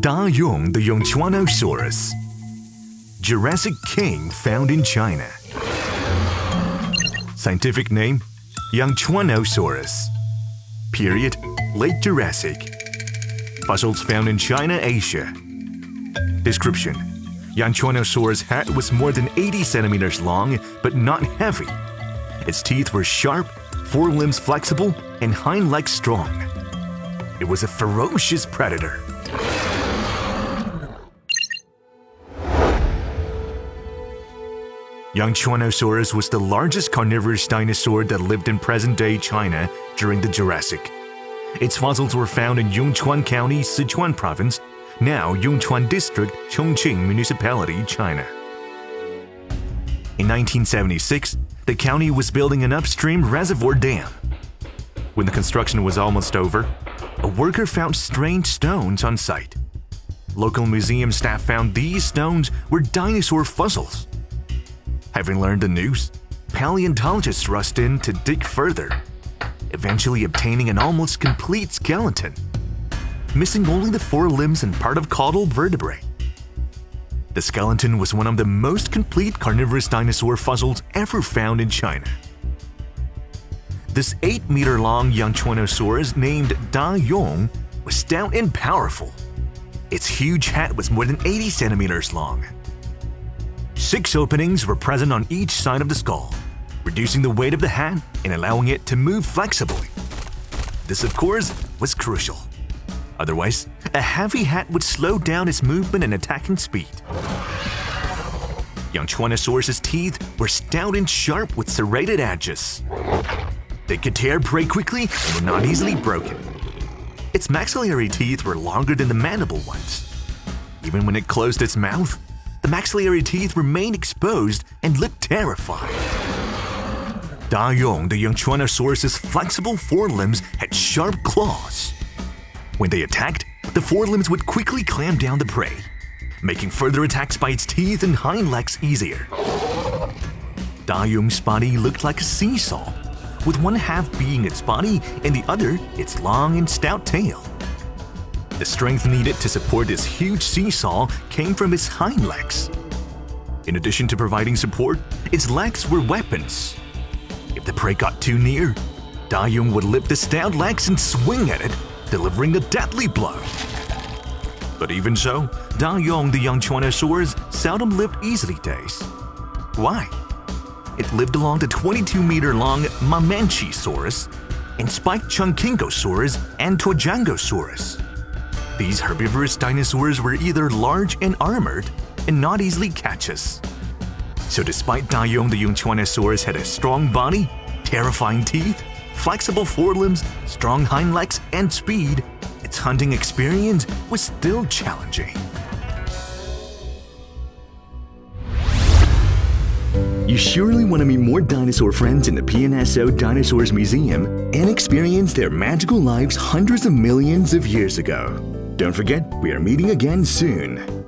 Da Yong the Yangchuanosaurus. Jurassic king found in China. Scientific name Yangchuanosaurus. Period Late Jurassic. Fossils found in China, Asia. Description Yangchuanosaurus' head was more than 80 centimeters long, but not heavy. Its teeth were sharp, forelimbs flexible, and hind legs strong. It was a ferocious predator. Yangchuanosaurus was the largest carnivorous dinosaur that lived in present-day China during the Jurassic. Its fossils were found in Yongchuan County, Sichuan Province, now Yongchuan District, Chongqing Municipality, China. In 1976, the county was building an upstream reservoir dam. When the construction was almost over, a worker found strange stones on site. Local museum staff found these stones were dinosaur fossils. Having learned the news, paleontologists rushed in to dig further, eventually obtaining an almost complete skeleton, missing only the four limbs and part of caudal vertebrae. The skeleton was one of the most complete carnivorous dinosaur fossils ever found in China. This 8 meter long Yangchuanosaurus named Da Yong was stout and powerful. Its huge head was more than 80 centimeters long. Six openings were present on each side of the skull, reducing the weight of the head and allowing it to move flexibly. This, of course, was crucial. Otherwise, a heavy hat would slow down its movement and attacking speed. Yangchuanosaurus' teeth were stout and sharp with serrated edges. They could tear prey quickly and were not easily broken. Its maxillary teeth were longer than the mandible ones. Even when it closed its mouth, maxillary teeth remained exposed and looked terrifying. Da Yong, the Yangchuanosaurus' flexible forelimbs had sharp claws. When they attacked, the forelimbs would quickly clamp down the prey, making further attacks by its teeth and hind legs easier. Da Yong's body looked like a seesaw, with one half being its body and the other its long and stout tail. The strength needed to support this huge seesaw came from its hind legs. In addition to providing support, its legs were weapons. If the prey got too near, Da Yong would lift the stout legs and swing at it, delivering a deadly blow. But even so, Da Yong the Yangchuanosaurus seldom lived easily days. Why? It lived along the 22 meter long Mamenchisaurus and spiked Chungkingosaurus and Tuojiangosaurus. These herbivorous dinosaurs were either large and armored and not easily catches. So despite Da Yong the Yangchuanosaurus had a strong body, terrifying teeth, flexible forelimbs, strong hind legs, and speed, its hunting experience was still challenging. You surely want to meet more dinosaur friends in the PNSO Dinosaurs Museum and experience their magical lives hundreds of millions of years ago. Don't forget, we are meeting again soon.